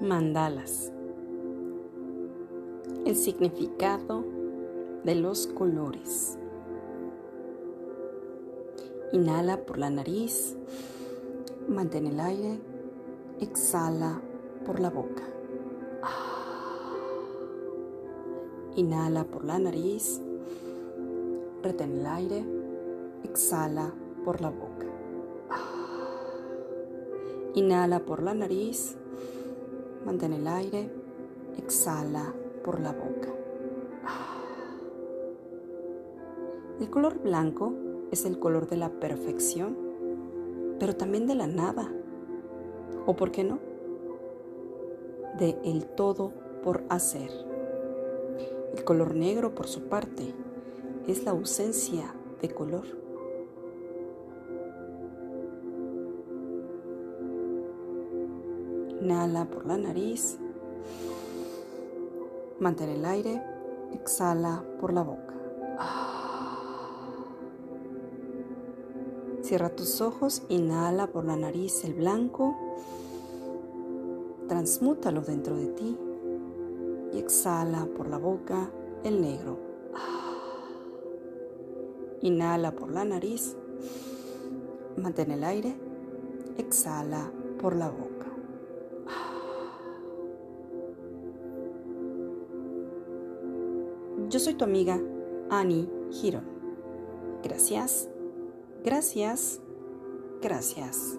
Mandalas. El significado de los colores. Inhala por la nariz, mantén el aire, exhala por la boca. Inhala por la nariz, retén el aire, exhala por la boca. Inhala por la nariz, Mantén el aire, exhala por la boca. El color blanco es el color de la perfección, pero también de la nada. ¿O por qué no? De el todo por hacer. El color negro, por su parte, es la ausencia de color. Inhala por la nariz. Mantén el aire. Exhala por la boca. Cierra tus ojos. Inhala por la nariz el blanco. Transmútalo dentro de ti. Y exhala por la boca el negro. Inhala por la nariz. Mantén el aire. Exhala por la boca. Yo soy tu amiga Annie Giron. Gracias, gracias, gracias.